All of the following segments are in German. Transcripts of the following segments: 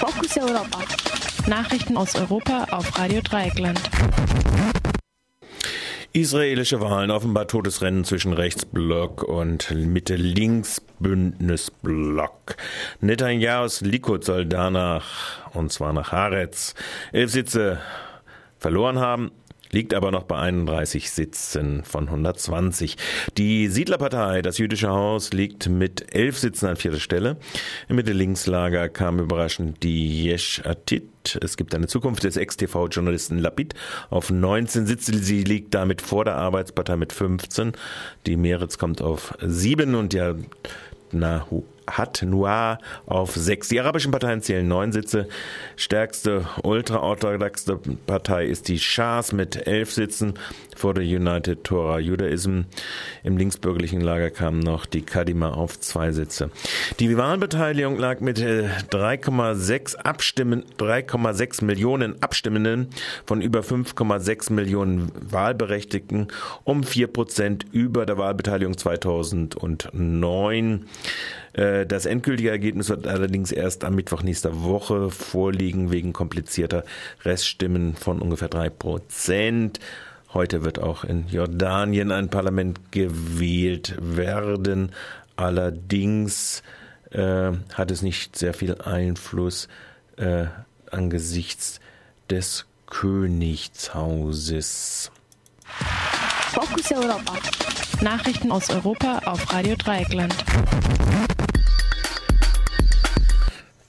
Fokus Europa. Nachrichten aus Europa auf Radio Dreieckland. Israelische Wahlen offenbar Todesrennen zwischen Rechtsblock und Mitte-Links-Bündnisblock. Netanyahus Likud soll danach, und zwar nach Haaretz, elf Sitze verloren haben liegt aber noch bei 31 Sitzen von 120. Die Siedlerpartei, das jüdische Haus, liegt mit elf Sitzen an vierter Stelle. Im Mitte-Links-Lager kam überraschend die Yesh Atit. Es gibt eine Zukunft des Ex-TV-Journalisten Lapid auf 19 Sitze. Sie liegt damit vor der Arbeitspartei mit 15. Die Meretz kommt auf 7 und der Nahu hat Noir auf sechs. Die arabischen Parteien zählen neun Sitze. Stärkste ultraorthodoxe Partei ist die Shas mit elf Sitzen vor der United Torah Judaism. Im linksbürgerlichen Lager kam noch die Kadima auf zwei Sitze. Die Wahlbeteiligung lag mit 3,6 äh, Abstimmen, 3,6 Millionen Abstimmenden von über 5,6 Millionen Wahlberechtigten um vier Prozent über der Wahlbeteiligung 2009. Äh, das endgültige Ergebnis wird allerdings erst am Mittwoch nächster Woche vorliegen, wegen komplizierter Reststimmen von ungefähr drei Prozent. Heute wird auch in Jordanien ein Parlament gewählt werden. Allerdings äh, hat es nicht sehr viel Einfluss äh, angesichts des Königshauses. Fokus Europa. Nachrichten aus Europa auf Radio Dreieckland.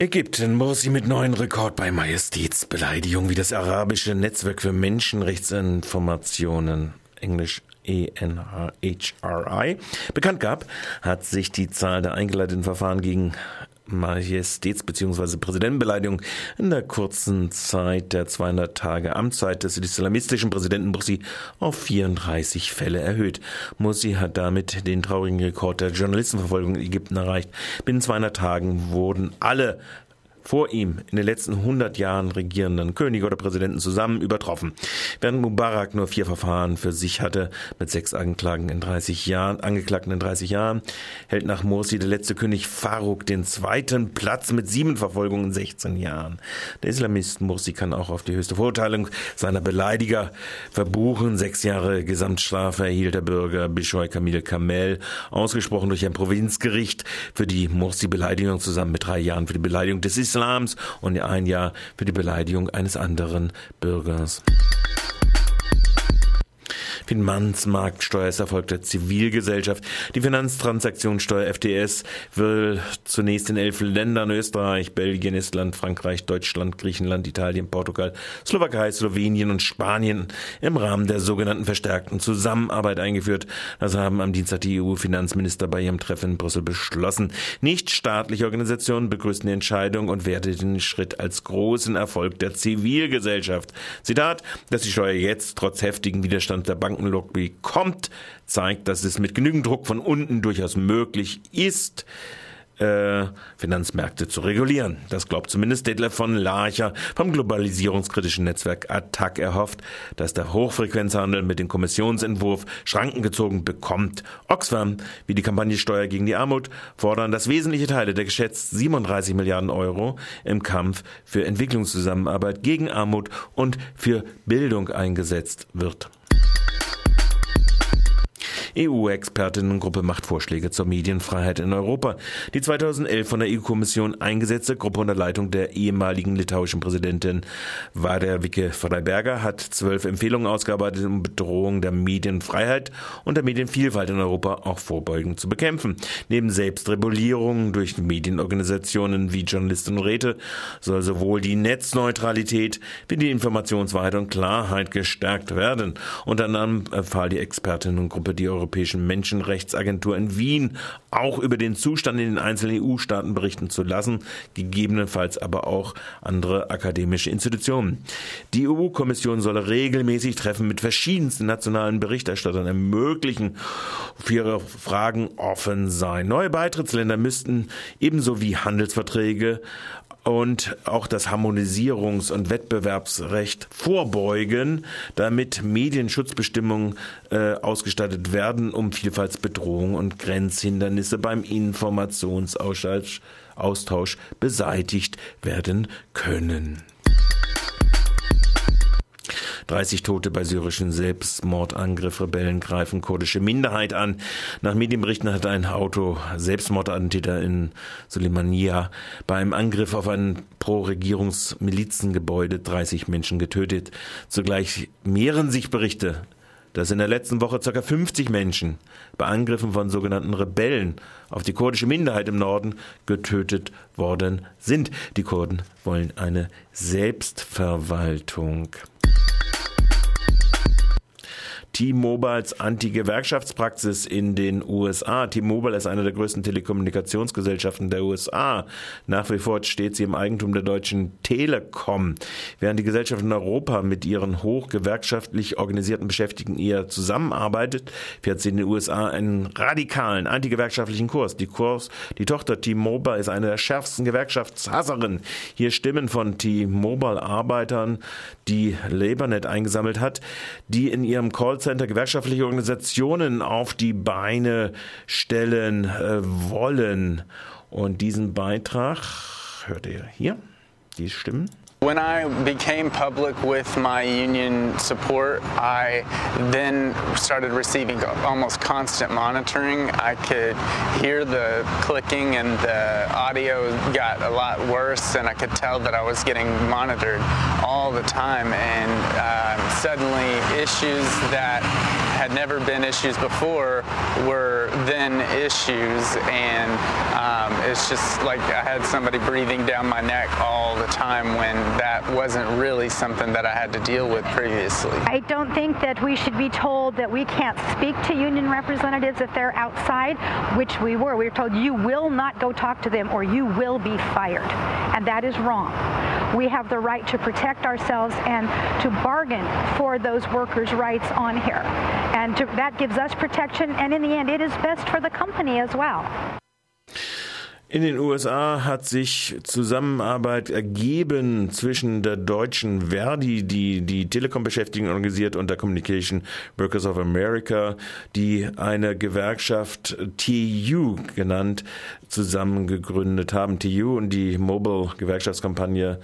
Ägypten Morsi mit neuen Rekord bei Majestätsbeleidigung, wie das arabische Netzwerk für Menschenrechtsinformationen, englisch ENHRI, bekannt gab, hat sich die Zahl der eingeleiteten Verfahren gegen Majestäts- bzw. Präsidentenbeleidigung in der kurzen Zeit der 200 Tage Amtszeit des islamistischen Präsidenten Morsi auf 34 Fälle erhöht. Morsi hat damit den traurigen Rekord der Journalistenverfolgung in Ägypten erreicht. Binnen 200 Tagen wurden alle vor ihm in den letzten 100 Jahren regierenden Könige oder Präsidenten zusammen übertroffen. Während Mubarak nur vier Verfahren für sich hatte, mit sechs Anklagen in 30 Jahren, Angeklagten in 30 Jahren, hält nach Morsi der letzte König Farouk den zweiten Platz mit sieben Verfolgungen in 16 Jahren. Der Islamist Morsi kann auch auf die höchste Verurteilung seiner Beleidiger verbuchen. Sechs Jahre Gesamtstrafe erhielt der Bürger Bishoy Kamil Kamel, ausgesprochen durch ein Provinzgericht für die Morsi-Beleidigung zusammen mit drei Jahren für die Beleidigung des Islams und ein Jahr für die Beleidigung eines anderen Bürgers. Finanzmarktsteuer ist Erfolg der Zivilgesellschaft. Die Finanztransaktionssteuer FTS will zunächst in elf Ländern Österreich, Belgien, Estland, Frankreich, Deutschland, Griechenland, Italien, Portugal, Slowakei, Slowenien und Spanien im Rahmen der sogenannten verstärkten Zusammenarbeit eingeführt. Das haben am Dienstag die EU-Finanzminister bei ihrem Treffen in Brüssel beschlossen. Nichtstaatliche Organisationen begrüßten die Entscheidung und werteten den Schritt als großen Erfolg der Zivilgesellschaft. Zitat, dass die Steuer jetzt trotz heftigen Widerstand der Banken Bankenlobby kommt, zeigt, dass es mit genügend Druck von unten durchaus möglich ist, äh, Finanzmärkte zu regulieren. Das glaubt zumindest Detlef von Larcher vom globalisierungskritischen Netzwerk Attac. Er hofft, dass der Hochfrequenzhandel mit dem Kommissionsentwurf Schranken gezogen bekommt. Oxfam, wie die Kampagne Steuer gegen die Armut, fordern, dass wesentliche Teile der geschätzt 37 Milliarden Euro im Kampf für Entwicklungszusammenarbeit gegen Armut und für Bildung eingesetzt wird. EU-Expertinnengruppe macht Vorschläge zur Medienfreiheit in Europa. Die 2011 von der EU-Kommission eingesetzte Gruppe unter Leitung der ehemaligen litauischen Präsidentin Vader Vike Freiberger hat zwölf Empfehlungen ausgearbeitet, um Bedrohung der Medienfreiheit und der Medienvielfalt in Europa auch vorbeugend zu bekämpfen. Neben Selbstregulierung durch Medienorganisationen wie Journalisten und Räte soll sowohl die Netzneutralität wie die Informationswahrheit und Klarheit gestärkt werden. Unter anderem empfahl die Expertinnengruppe die Europäischen Menschenrechtsagentur in Wien auch über den Zustand in den einzelnen EU-Staaten berichten zu lassen, gegebenenfalls aber auch andere akademische Institutionen. Die EU-Kommission solle regelmäßig Treffen mit verschiedensten nationalen Berichterstattern ermöglichen, für ihre Fragen offen sein. Neue Beitrittsländer müssten ebenso wie Handelsverträge und auch das Harmonisierungs- und Wettbewerbsrecht vorbeugen, damit Medienschutzbestimmungen äh, ausgestattet werden, um Vielfaltsbedrohungen und Grenzhindernisse beim Informationsaustausch Austausch beseitigt werden können. 30 Tote bei syrischen Selbstmordangriff. Rebellen greifen kurdische Minderheit an. Nach Medienberichten hat ein Auto Selbstmordattentäter in Suleimania bei einem Angriff auf ein Pro-Regierungsmilizengebäude 30 Menschen getötet. Zugleich mehren sich Berichte, dass in der letzten Woche ca. 50 Menschen bei Angriffen von sogenannten Rebellen auf die kurdische Minderheit im Norden getötet worden sind. Die Kurden wollen eine Selbstverwaltung. T-Mobiles Anti-Gewerkschaftspraxis in den USA. T-Mobile ist eine der größten Telekommunikationsgesellschaften der USA. Nach wie vor steht sie im Eigentum der Deutschen Telekom. Während die Gesellschaft in Europa mit ihren hochgewerkschaftlich organisierten Beschäftigten eher zusammenarbeitet, fährt sie in den USA einen radikalen antigewerkschaftlichen Kurs. Die Kurs, die Tochter T-Mobile ist eine der schärfsten Gewerkschaftshasserinnen. Hier Stimmen von T-Mobile-Arbeitern, die LabourNet eingesammelt hat, die in ihrem Call Callcenter gewerkschaftliche Organisationen auf die Beine stellen äh, wollen. Und diesen Beitrag hört ihr hier, die Stimmen. When I became public with my union support, I then started receiving almost constant monitoring. I could hear the clicking and the audio got a lot worse, and I could tell that I was getting monitored all the time. And um, suddenly, issues that had never been issues before were then issues, and um, it's just like I had somebody breathing down my neck all the time when that wasn't really something that I had to deal with previously. I don't think that we should be told that we can't speak to union representatives if they're outside, which we were. We were told you will not go talk to them or you will be fired, and that is wrong. We have the right to protect ourselves and to bargain for those workers' rights on here. And to, that gives us protection, and in the end, it is best for the company as well. In den USA hat sich Zusammenarbeit ergeben zwischen der deutschen Verdi, die die Telekom-Beschäftigten organisiert, und der Communication Workers of America, die eine Gewerkschaft TU genannt zusammen gegründet haben. TU und die Mobile-Gewerkschaftskampagne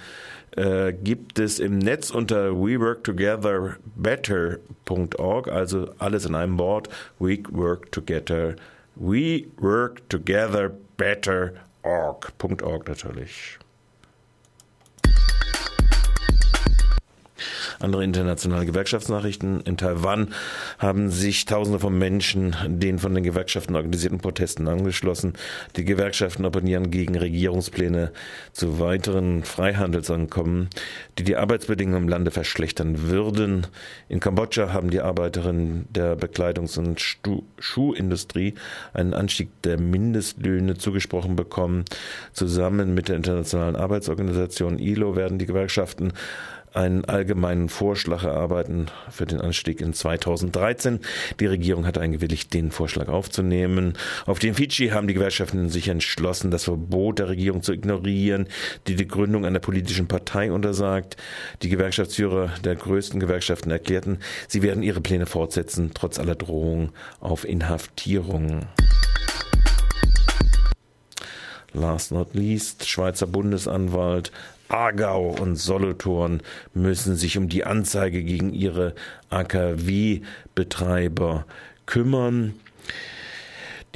äh, gibt es im Netz unter weworktogetherbetter.org, also alles in einem Wort, we work together, we work together better.org.org natürlich. Andere internationale Gewerkschaftsnachrichten. In Taiwan haben sich Tausende von Menschen den von den Gewerkschaften organisierten Protesten angeschlossen. Die Gewerkschaften opponieren gegen Regierungspläne zu weiteren Freihandelsankommen, die die Arbeitsbedingungen im Lande verschlechtern würden. In Kambodscha haben die Arbeiterinnen der Bekleidungs- und Schuhindustrie einen Anstieg der Mindestlöhne zugesprochen bekommen. Zusammen mit der Internationalen Arbeitsorganisation ILO werden die Gewerkschaften einen allgemeinen Vorschlag erarbeiten für den Anstieg in 2013. Die Regierung hat eingewilligt, den Vorschlag aufzunehmen. Auf den Fidschi haben die Gewerkschaften sich entschlossen, das Verbot der Regierung zu ignorieren, die die Gründung einer politischen Partei untersagt. Die Gewerkschaftsführer der größten Gewerkschaften erklärten, sie werden ihre Pläne fortsetzen, trotz aller Drohungen auf Inhaftierung. Last not least, Schweizer Bundesanwalt Aargau und Solothurn müssen sich um die Anzeige gegen ihre AKW-Betreiber kümmern.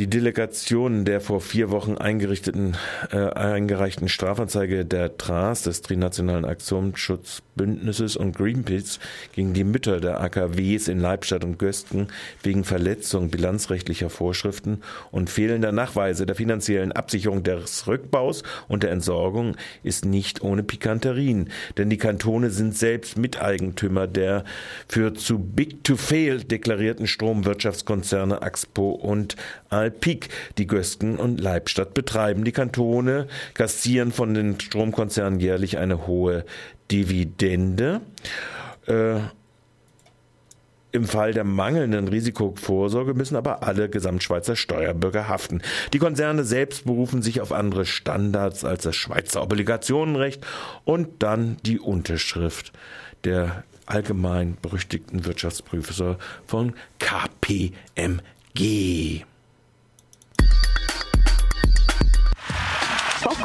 Die Delegation der vor vier Wochen eingerichteten, äh, eingereichten Strafanzeige der TRAS, des Trinationalen Aktionsschutzbündnisses und Greenpeace gegen die Mütter der AKWs in Leibstadt und Gösten wegen Verletzung bilanzrechtlicher Vorschriften und fehlender Nachweise der finanziellen Absicherung des Rückbaus und der Entsorgung ist nicht ohne Pikanterien, denn die Kantone sind selbst Miteigentümer der für zu big to fail deklarierten Stromwirtschaftskonzerne Axpo und Alp Peak. Die Gösten und Leibstadt betreiben die Kantone, kassieren von den Stromkonzernen jährlich eine hohe Dividende. Äh, im Fall der mangelnden Risikovorsorge müssen aber alle Gesamtschweizer Steuerbürger haften. Die Konzerne selbst berufen sich auf andere Standards als das Schweizer Obligationenrecht und dann die Unterschrift der allgemein berüchtigten Wirtschaftsprüfer von KPMG.